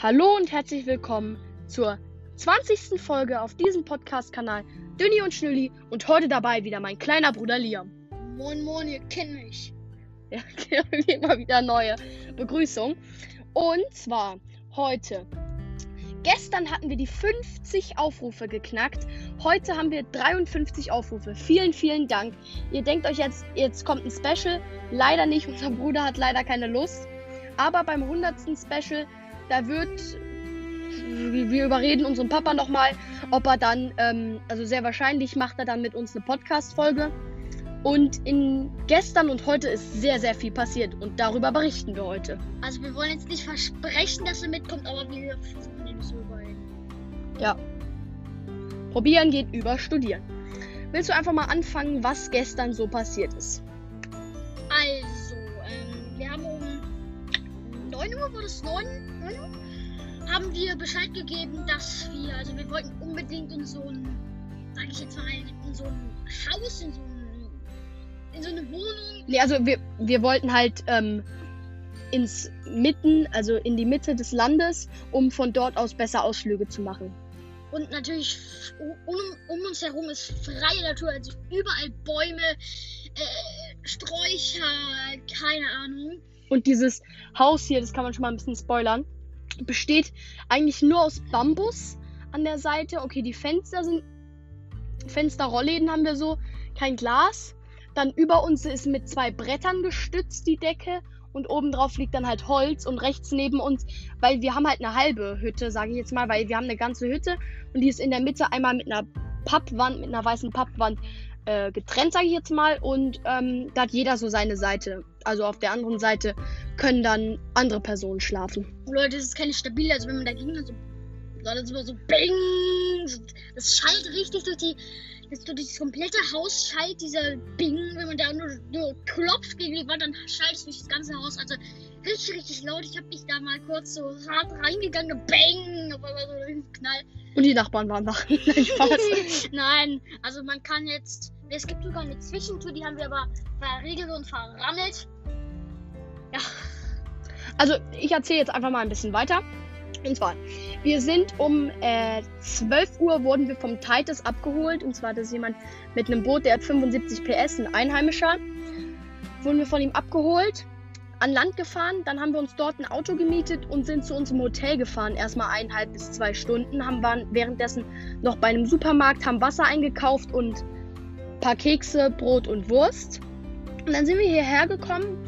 Hallo und herzlich willkommen zur 20. Folge auf diesem Podcast-Kanal Dünni und Schnülli und heute dabei wieder mein kleiner Bruder Liam. Moin Moin, ihr kennt mich. Ja, immer wieder neue Begrüßung. Und zwar heute. Gestern hatten wir die 50 Aufrufe geknackt. Heute haben wir 53 Aufrufe. Vielen, vielen Dank. Ihr denkt euch jetzt, jetzt kommt ein Special. Leider nicht. Unser Bruder hat leider keine Lust. Aber beim 100. Special da wird, wir überreden unseren Papa nochmal, ob er dann, ähm, also sehr wahrscheinlich macht er dann mit uns eine Podcast-Folge. Und in gestern und heute ist sehr, sehr viel passiert und darüber berichten wir heute. Also wir wollen jetzt nicht versprechen, dass er mitkommt, aber wir versuchen ihn zu überreden. Ja. Probieren geht über Studieren. Willst du einfach mal anfangen, was gestern so passiert ist? Also, 9 Uhr, wurde es 9, 9 Uhr, haben wir Bescheid gegeben, dass wir, also wir wollten unbedingt in so ein, sag ich jetzt mal, in so ein Haus, in so, ein, in so eine Wohnung. Nee, also wir, wir wollten halt ähm, ins Mitten, also in die Mitte des Landes, um von dort aus besser Ausflüge zu machen. Und natürlich um, um uns herum ist freie Natur, also überall Bäume, äh, Sträucher, keine Ahnung. Und dieses Haus hier, das kann man schon mal ein bisschen spoilern, besteht eigentlich nur aus Bambus an der Seite. Okay, die Fenster sind Fensterrollläden haben wir so, kein Glas. Dann über uns ist mit zwei Brettern gestützt die Decke und obendrauf liegt dann halt Holz und rechts neben uns, weil wir haben halt eine halbe Hütte, sage ich jetzt mal, weil wir haben eine ganze Hütte und die ist in der Mitte einmal mit einer Pappwand, mit einer weißen Pappwand äh, getrennt, sage ich jetzt mal. Und ähm, da hat jeder so seine Seite. Also auf der anderen Seite können dann andere Personen schlafen. Leute, das ist keine stabile, also wenn man dagegen so. Leute, das immer so Bing! Das schallt richtig durch die. Das durch das komplette Haus schallt dieser Bing, wenn man da nur, nur klopft gegen die Wand, dann schallt es durch das ganze Haus. Also richtig, richtig laut. Ich habe mich da mal kurz so hart reingegangen, Bang! Auf einmal so ein Knall. Und die Nachbarn waren wach. Nein, Spaß. Nein, also man kann jetzt. Es gibt sogar eine Zwischentür, die haben wir aber verriegelt und verrammelt. Ja. Also, ich erzähle jetzt einfach mal ein bisschen weiter. Und zwar, wir sind um äh, 12 Uhr wurden wir vom Titus abgeholt. Und zwar, das ist jemand mit einem Boot, der hat 75 PS, ein Einheimischer. Wurden wir von ihm abgeholt, an Land gefahren, dann haben wir uns dort ein Auto gemietet und sind zu unserem Hotel gefahren. Erstmal eineinhalb bis zwei Stunden, haben waren währenddessen noch bei einem Supermarkt, haben Wasser eingekauft und paar Kekse, Brot und Wurst. Und dann sind wir hierher gekommen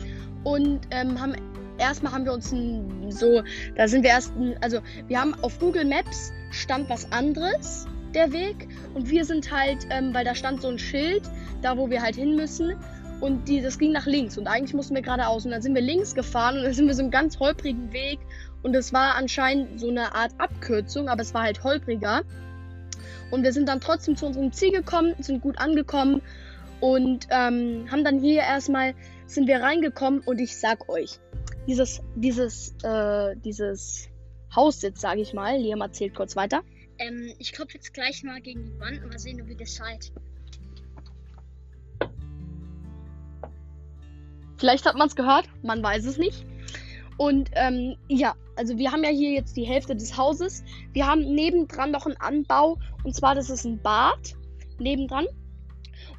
und ähm, haben erstmal haben wir uns ein, so, da sind wir erst, ein, also wir haben auf Google Maps stand was anderes, der Weg. Und wir sind halt, ähm, weil da stand so ein Schild, da wo wir halt hin müssen. Und die, das ging nach links. Und eigentlich mussten wir geradeaus. Und dann sind wir links gefahren und dann sind wir so einen ganz holprigen Weg. Und es war anscheinend so eine Art Abkürzung, aber es war halt holpriger. Und wir sind dann trotzdem zu unserem Ziel gekommen, sind gut angekommen und ähm, haben dann hier erstmal sind wir reingekommen und ich sag euch, dieses, dieses, äh, dieses Haus jetzt, sage ich mal, Liam erzählt kurz weiter. Ähm, ich klopfe jetzt gleich mal gegen die Wand und mal sehen, wie das schallt. Vielleicht hat man es gehört, man weiß es nicht. Und ähm, ja, also wir haben ja hier jetzt die Hälfte des Hauses. Wir haben nebendran noch einen Anbau. Und zwar, das ist ein Bad nebendran.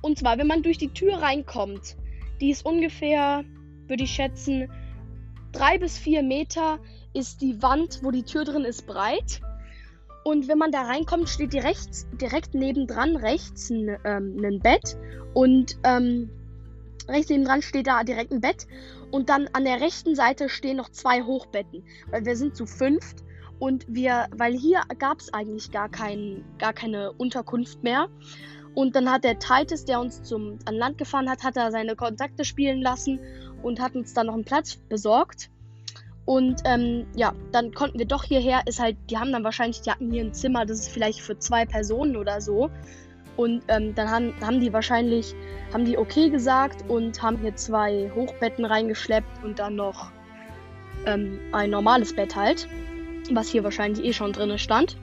Und zwar, wenn man durch die Tür reinkommt, die ist ungefähr, würde ich schätzen, drei bis vier Meter ist die Wand, wo die Tür drin ist, breit. Und wenn man da reinkommt, steht direkt, direkt nebendran rechts ein, ähm, ein Bett. Und ähm, rechts nebendran steht da direkt ein Bett. Und dann an der rechten Seite stehen noch zwei Hochbetten. Weil wir sind zu fünft. Und wir, weil hier gab es eigentlich gar, kein, gar keine Unterkunft mehr. Und dann hat der Titus, der uns zum, an Land gefahren hat, hat er seine Kontakte spielen lassen und hat uns dann noch einen Platz besorgt. Und ähm, ja, dann konnten wir doch hierher. Ist halt, die haben dann wahrscheinlich, die hatten hier ein Zimmer, das ist vielleicht für zwei Personen oder so. Und ähm, dann haben, haben die wahrscheinlich, haben die okay gesagt und haben hier zwei Hochbetten reingeschleppt und dann noch ähm, ein normales Bett halt, was hier wahrscheinlich eh schon drin stand.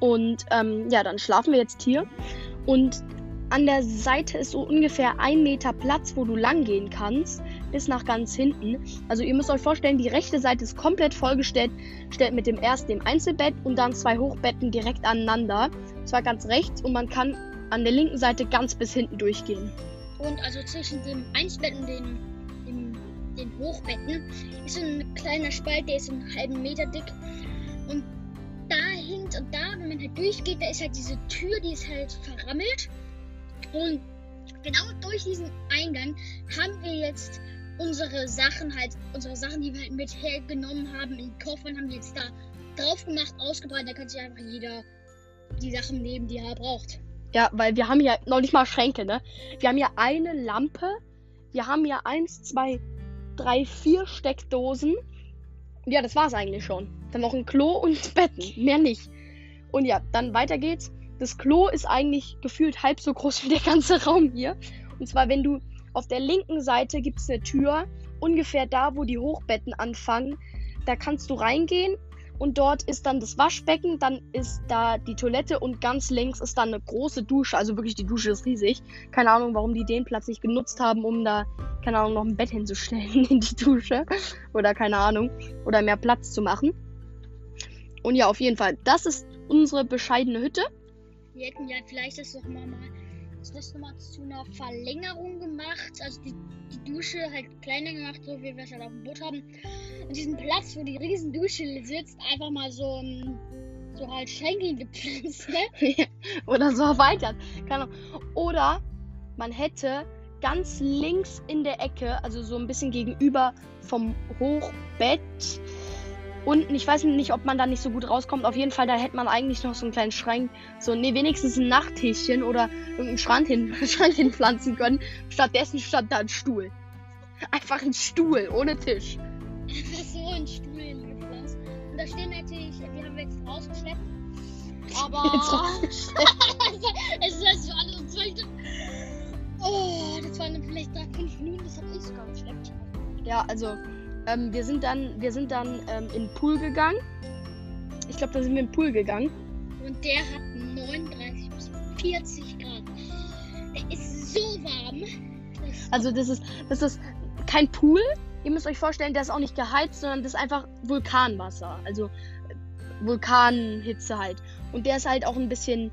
Und ähm, ja, dann schlafen wir jetzt hier. Und an der Seite ist so ungefähr ein Meter Platz, wo du lang gehen kannst, bis nach ganz hinten. Also ihr müsst euch vorstellen, die rechte Seite ist komplett vollgestellt stellt mit dem ersten dem Einzelbett und dann zwei Hochbetten direkt aneinander. Zwar ganz rechts und man kann an der linken Seite ganz bis hinten durchgehen. Und also zwischen dem Einzelbett und den, dem, den Hochbetten ist so ein kleiner Spalt, der ist einen halben Meter dick. Und dahinter und da, wenn man halt durchgeht, da ist halt diese Tür, die ist halt verrammelt. Und genau durch diesen Eingang haben wir jetzt unsere Sachen halt, unsere Sachen, die wir halt mit hergenommen haben, in Koffern, haben wir jetzt da drauf gemacht, ausgebreitet. Da kann sich einfach jeder die Sachen nehmen, die er braucht. Ja, weil wir haben ja noch nicht mal Schränke, ne? Wir haben ja eine Lampe. Wir haben ja eins, zwei, drei, vier Steckdosen. Ja, das war's eigentlich schon. Dann noch ein Klo und Betten. Mehr nicht. Und ja, dann weiter geht's. Das Klo ist eigentlich gefühlt halb so groß wie der ganze Raum hier. Und zwar, wenn du auf der linken Seite gibt es eine Tür, ungefähr da, wo die Hochbetten anfangen. Da kannst du reingehen und dort ist dann das Waschbecken, dann ist da die Toilette und ganz links ist dann eine große Dusche. Also wirklich, die Dusche ist riesig. Keine Ahnung, warum die den Platz nicht genutzt haben, um da, keine Ahnung, noch ein Bett hinzustellen in die Dusche. Oder keine Ahnung. Oder mehr Platz zu machen. Und ja, auf jeden Fall, das ist unsere bescheidene Hütte. Wir hätten ja vielleicht das noch mal, das nochmal zu einer Verlängerung gemacht. Also die, die Dusche halt kleiner gemacht, so wie wir es halt auf dem Boot haben. Und diesen Platz, wo die riesen Dusche sitzt, einfach mal so, so halt Schenkel gepflanzt, ne? Oder so erweitert. Keine Oder man hätte ganz links in der Ecke, also so ein bisschen gegenüber vom Hochbett, unten. Ich weiß nicht, ob man da nicht so gut rauskommt. Auf jeden Fall, da hätte man eigentlich noch so einen kleinen Schrank. So, nee, wenigstens ein Nachttischchen oder irgendeinen Schrank, hin, Schrank hinpflanzen können. Stattdessen stand da ein Stuhl. Einfach ein Stuhl, ohne Tisch. so ein Stuhl hingepflanzt. Und da stehen natürlich, die haben wir jetzt rausgeschleppt. Aber. Jetzt rausgeschleppt. es ist also alles zwei Oh, das waren vielleicht drei, fünf Minuten, das habe ich sogar geschleppt. Ja, also ähm, wir sind dann, wir sind dann ähm, in den Pool gegangen. Ich glaube, da sind wir in den Pool gegangen. Und der hat 39 bis 40 Grad. Der ist so warm. Also das ist, das ist kein Pool. Ihr müsst euch vorstellen, der ist auch nicht geheizt, sondern das ist einfach Vulkanwasser. Also Vulkanhitze halt. Und der ist halt auch ein bisschen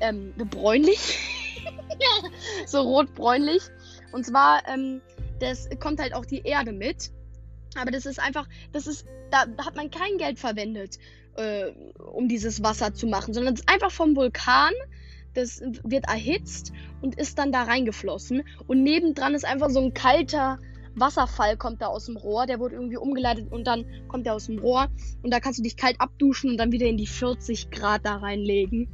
ähm, bräunlich. ja. So rot-bräunlich. Und zwar, ähm, das kommt halt auch die Erde mit. Aber das ist einfach, das ist, da, hat man kein Geld verwendet, äh, um dieses Wasser zu machen, sondern es ist einfach vom Vulkan. Das wird erhitzt und ist dann da reingeflossen. Und nebendran ist einfach so ein kalter Wasserfall, kommt da aus dem Rohr. Der wurde irgendwie umgeleitet und dann kommt der aus dem Rohr. Und da kannst du dich kalt abduschen und dann wieder in die 40 Grad da reinlegen.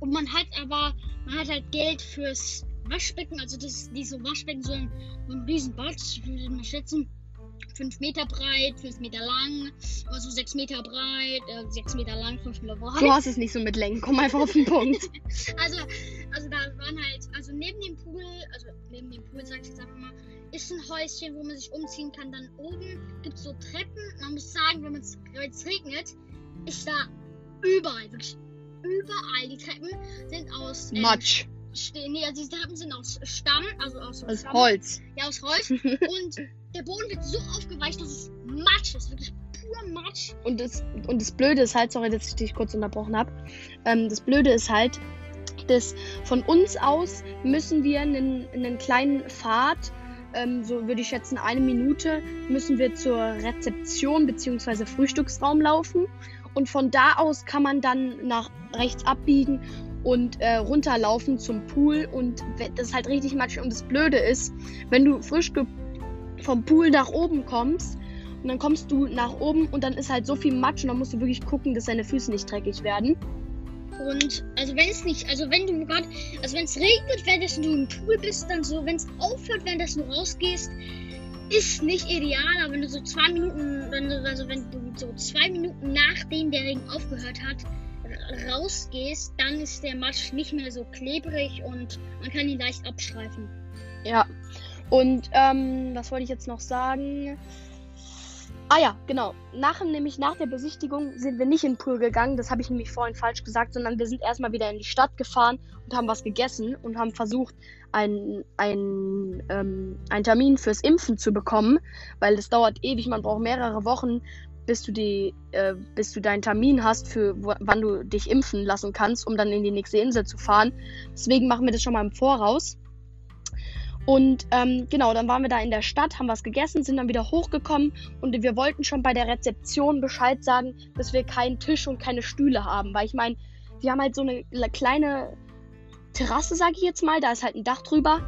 Und man hat aber, man hat halt Geld fürs Waschbecken. Also das so Waschbecken, so ein, so ein Riesenbad. Ich würde mal schätzen, 5 Meter breit, 5 Meter lang, also 6 Meter breit, äh, 6 Meter lang, 5 Meter breit. Du hast es nicht so mit Längen, komm einfach auf den Punkt. also, also da waren halt, also neben dem Pool, also neben dem Pool, sag ich jetzt einfach mal, ist ein Häuschen, wo man sich umziehen kann. Dann oben gibt es so Treppen. Man muss sagen, wenn es regnet, ist da überall, wirklich überall. Die Treppen sind aus ähm, Matsch. Stehen, nee, also die Treppen sind aus Stamm, also aus, aus Stamm. Holz. Ja, aus Holz. und der Boden wird so aufgeweicht, dass es Matsch ist. Wirklich pur Matsch. Und das, und das Blöde ist halt, sorry, dass ich dich kurz unterbrochen habe. Ähm, das Blöde ist halt, dass von uns aus müssen wir einen, einen kleinen Pfad, ähm, so würde ich schätzen, eine Minute, müssen wir zur Rezeption bzw. Frühstücksraum laufen. Und von da aus kann man dann nach rechts abbiegen und äh, runterlaufen zum Pool. Und das ist halt richtig matschig. Und das Blöde ist, wenn du frisch vom Pool nach oben kommst und dann kommst du nach oben und dann ist halt so viel Matsch und dann musst du wirklich gucken, dass deine Füße nicht dreckig werden. Und also wenn es nicht, also wenn du gerade, also wenn es regnet, während du im Pool bist, dann so, wenn es aufhört, während du rausgehst, ist nicht ideal, aber wenn du so zwei Minuten, wenn du, also wenn du so zwei Minuten nachdem der Regen aufgehört hat, rausgehst, dann ist der Matsch nicht mehr so klebrig und man kann ihn leicht abstreifen. Ja, und ähm, was wollte ich jetzt noch sagen? Ah ja, genau. Nach, nämlich nach der Besichtigung sind wir nicht in den Pool gegangen, das habe ich nämlich vorhin falsch gesagt, sondern wir sind erstmal wieder in die Stadt gefahren und haben was gegessen und haben versucht, einen, einen, ähm, einen Termin fürs Impfen zu bekommen, weil das dauert ewig, man braucht mehrere Wochen, bis du die, äh, bis du deinen Termin hast, für wann du dich impfen lassen kannst, um dann in die nächste Insel zu fahren. Deswegen machen wir das schon mal im Voraus. Und ähm, genau, dann waren wir da in der Stadt, haben was gegessen, sind dann wieder hochgekommen und wir wollten schon bei der Rezeption Bescheid sagen, dass wir keinen Tisch und keine Stühle haben. Weil ich meine, wir haben halt so eine kleine Terrasse, sage ich jetzt mal, da ist halt ein Dach drüber.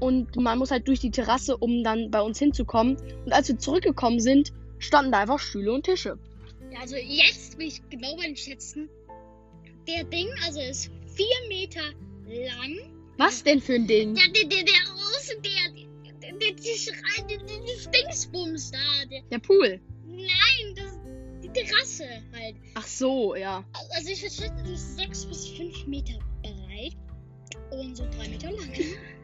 Und man muss halt durch die Terrasse, um dann bei uns hinzukommen. Und als wir zurückgekommen sind, standen da einfach Stühle und Tische. Ja, also jetzt will ich genau einschätzen. Der Ding, also ist vier Meter lang was denn für ein Ding? Ja, der, der, der Außen, der, der, der, der, der, der Dingsbums da. Der, der Pool? Nein, das, die Terrasse halt. Ach so, ja. Also ich würde schätzen, die ist sechs bis fünf Meter breit und so drei Meter lang.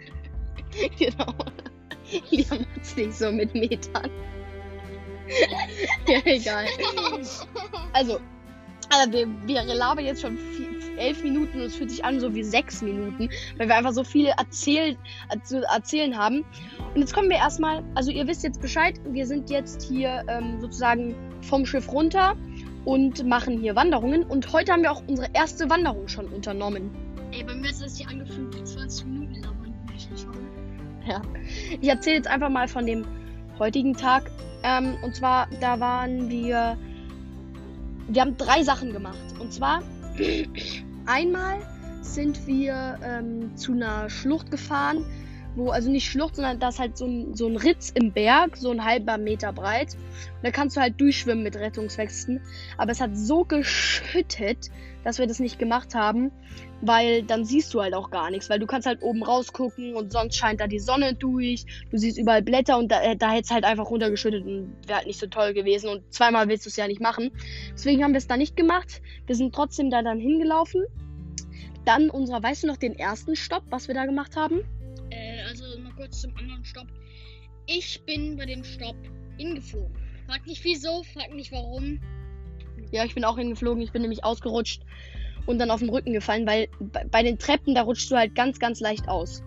genau. Haben es nicht so mit Metern. ja, egal. Also, also wir, wir labern jetzt schon viel, elf Minuten und es fühlt sich an so wie sechs Minuten, weil wir einfach so viel erzählt, zu erzählen haben. Und jetzt kommen wir erstmal, also ihr wisst jetzt Bescheid, wir sind jetzt hier ähm, sozusagen vom Schiff runter und machen hier Wanderungen. Und heute haben wir auch unsere erste Wanderung schon unternommen. Ey, bei mir ist das hier angefühlt wie 20 Minuten labern. Ja. Ich erzähle jetzt einfach mal von dem heutigen Tag. Ähm, und zwar, da waren wir. Wir haben drei Sachen gemacht. Und zwar Einmal sind wir ähm, zu einer Schlucht gefahren, wo, also nicht Schlucht, sondern da ist halt so ein, so ein Ritz im Berg, so ein halber Meter breit. Und da kannst du halt durchschwimmen mit Rettungswesten. Aber es hat so geschüttet, dass wir das nicht gemacht haben, weil dann siehst du halt auch gar nichts, weil du kannst halt oben rausgucken und sonst scheint da die Sonne durch. Du siehst überall Blätter und da, da hätte es halt einfach runtergeschüttet und wäre halt nicht so toll gewesen. Und zweimal willst du es ja nicht machen. Deswegen haben wir es da nicht gemacht. Wir sind trotzdem da dann hingelaufen. Dann unserer, weißt du noch den ersten Stopp, was wir da gemacht haben? Also mal kurz zum anderen Stopp. Ich bin bei dem Stopp hingeflogen. Frag nicht wieso, frag nicht warum. Ja, ich bin auch hingeflogen. Ich bin nämlich ausgerutscht und dann auf den Rücken gefallen, weil bei den Treppen, da rutschst du halt ganz, ganz leicht aus.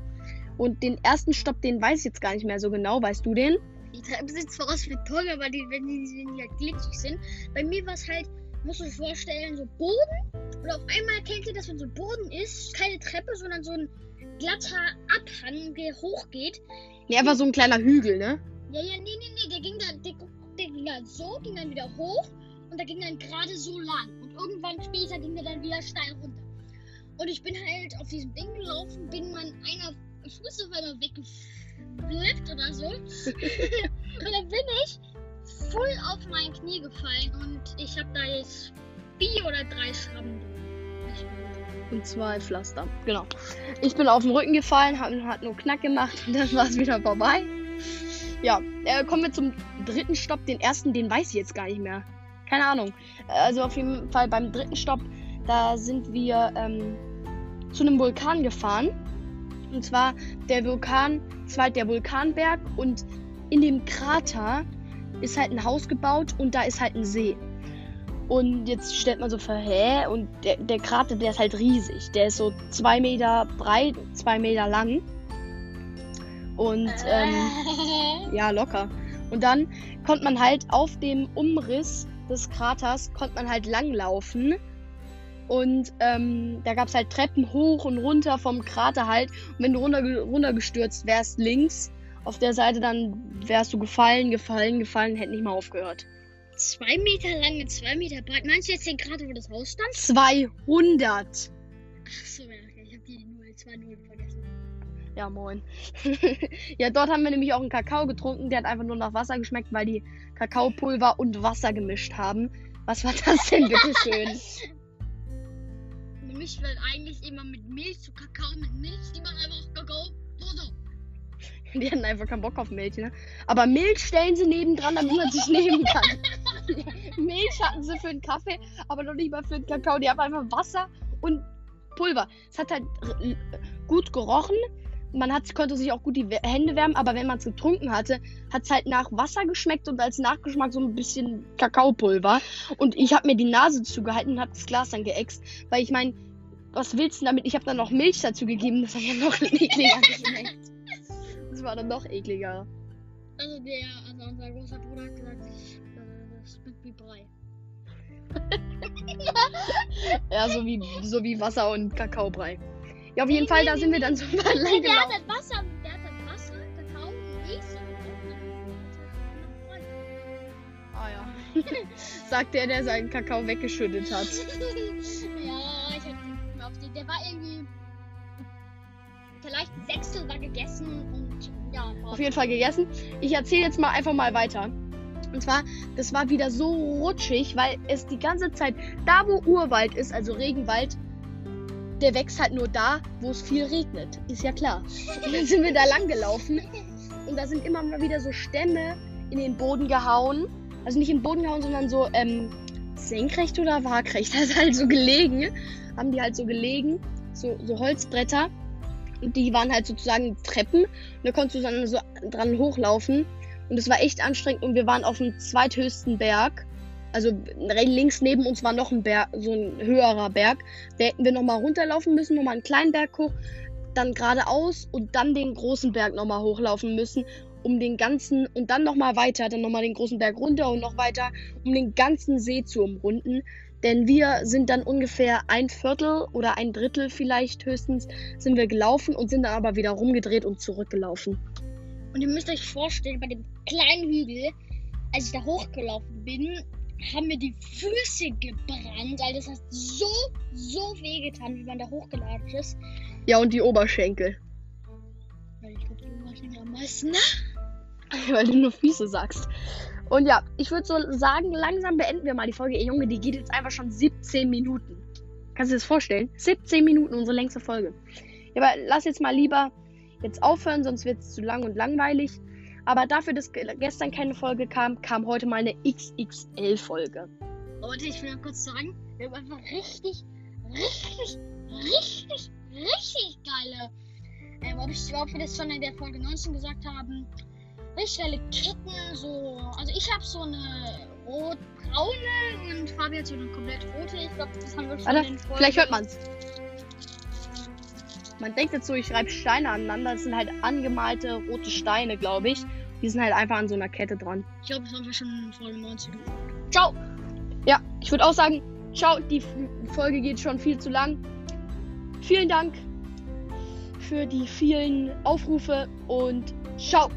Und den ersten Stopp, den weiß ich jetzt gar nicht mehr so genau. Weißt du den? Die Treppen sind zwar aus Beton, aber die, wenn die, wenn die halt glitschig sind. Bei mir war es halt, musst du dir vorstellen, so Boden. Und auf einmal kennt ihr das, wenn so Boden ist, keine Treppe, sondern so ein glatter Abhang, der hochgeht. Ja, einfach so ein kleiner Hügel, ne? Ja, ja, nee, nee, nee, der ging dann, der, der ging dann so, ging dann wieder hoch und der ging dann gerade so lang. Und irgendwann später ging der dann wieder steil runter. Und ich bin halt auf diesem Ding gelaufen, bin mein einer Fuß auf einmal weggeflippt oder so. und dann bin ich voll auf mein Knie gefallen und ich habe da jetzt vier oder drei Schrammen. Und zwei Pflaster. Genau. Ich bin auf den Rücken gefallen, hat, hat nur Knack gemacht und dann war es wieder vorbei. Ja, äh, kommen wir zum dritten Stopp. Den ersten, den weiß ich jetzt gar nicht mehr. Keine Ahnung. Also auf jeden Fall beim dritten Stopp, da sind wir ähm, zu einem Vulkan gefahren. Und zwar der Vulkan, zwar der Vulkanberg und in dem Krater ist halt ein Haus gebaut und da ist halt ein See. Und jetzt stellt man so vor, hä? Und der, der Krater, der ist halt riesig. Der ist so zwei Meter breit, zwei Meter lang. Und ähm, ja, locker. Und dann konnte man halt auf dem Umriss des Kraters konnte man halt langlaufen. Und ähm, da gab es halt Treppen hoch und runter vom Krater halt. Und wenn du runter, runtergestürzt wärst links auf der Seite, dann wärst du gefallen, gefallen, gefallen, hätte nicht mal aufgehört. Zwei Meter lang und zwei Meter breit. Meinst du jetzt den Krater, wo das Haus stand? 200! Ach so, ja. Ich hab die 0, 2 0 vergessen. Ja, moin. ja, dort haben wir nämlich auch einen Kakao getrunken. Der hat einfach nur nach Wasser geschmeckt, weil die Kakaopulver und Wasser gemischt haben. Was war das denn, bitteschön? Man mischt halt eigentlich immer mit Milch zu Kakao mit Milch. Die machen einfach Kakao. So, Die hatten einfach keinen Bock auf Milch, ne? Aber Milch stellen sie nebendran, damit man sich nehmen kann. Milch hatten sie für den Kaffee, aber noch nicht mal für den Kakao. Die haben einfach Wasser und Pulver. Es hat halt gut gerochen man hat, konnte sich auch gut die Hände wärmen, aber wenn man es getrunken hatte, hat es halt nach Wasser geschmeckt und als Nachgeschmack so ein bisschen Kakaopulver. Und ich habe mir die Nase zugehalten und habe das Glas dann geäxt, weil ich meine, was willst du damit? Ich habe dann noch Milch dazu gegeben, das hat ja noch ekliger geschmeckt. Das war dann noch ekliger. Also der, also unser großer Bruder hat gesagt, wie Brei. Ja, so wie, so wie Wasser und Kakaobrei. Ja, auf jeden Fall, da sind wir dann so lang Nee, der hat das Wasser, der hat das Wasser, Kakao, Milch und Ah ja. Sagt der, der seinen Kakao weggeschüttet hat. ja, ich hab auf die, der war irgendwie vielleicht ein Sechstel war gegessen und ja, war Auf jeden Fall gegessen. Ich erzähle jetzt mal einfach mal weiter. Und zwar, das war wieder so rutschig, weil es die ganze Zeit, da wo Urwald ist, also Regenwald, der wächst halt nur da, wo es viel regnet. Ist ja klar. Und dann sind wir da lang gelaufen und da sind immer mal wieder so Stämme in den Boden gehauen. Also nicht in den Boden gehauen, sondern so ähm, senkrecht oder waagrecht. Das ist halt so gelegen. Haben die halt so gelegen. So, so Holzbretter. Und die waren halt sozusagen Treppen. Und da konntest du dann so dran hochlaufen. Und es war echt anstrengend. Und wir waren auf dem zweithöchsten Berg. Also links neben uns war noch ein Berg, so ein höherer Berg. Da hätten wir nochmal runterlaufen müssen, nochmal einen kleinen Berg hoch, dann geradeaus und dann den großen Berg nochmal hochlaufen müssen, um den ganzen und dann nochmal weiter, dann nochmal den großen Berg runter und noch weiter, um den ganzen See zu umrunden. Denn wir sind dann ungefähr ein Viertel oder ein Drittel vielleicht höchstens sind wir gelaufen und sind dann aber wieder rumgedreht und zurückgelaufen. Und ihr müsst euch vorstellen, bei dem kleinen Hügel, als ich da hochgelaufen bin, haben mir die Füße gebrannt. Also das hat so, so wehgetan, wie man da hochgelatscht ist. Ja, und die Oberschenkel. Weil ich glaube, die Oberschenkel am meisten. ne? Weil du nur Füße sagst. Und ja, ich würde so sagen, langsam beenden wir mal die Folge. Ey, Junge, die geht jetzt einfach schon 17 Minuten. Kannst du dir das vorstellen? 17 Minuten, unsere längste Folge. Ja, aber lass jetzt mal lieber jetzt aufhören, sonst wird es zu lang und langweilig. Aber dafür, dass ge- gestern keine Folge kam, kam heute mal eine XXL-Folge. Und ich will noch kurz sagen, wir haben einfach richtig, richtig, richtig, richtig geile. Ähm, ob, ich, ob wir das schon in der Folge 19 gesagt haben. Richtig geile Ketten, so. Also ich habe so eine rot-braune und Fabi hat so eine komplett rote. Ich glaube, das haben wir schon Warte, in Folge. vielleicht hört man's. Man denkt jetzt so, ich schreibe Steine aneinander. Das sind halt angemalte rote Steine, glaube ich. Die sind halt einfach an so einer Kette dran. Ich glaube, das haben wir schon in Folge 19 gesagt. Ciao. Ja, ich würde auch sagen, ciao. Die Folge geht schon viel zu lang. Vielen Dank für die vielen Aufrufe und ciao.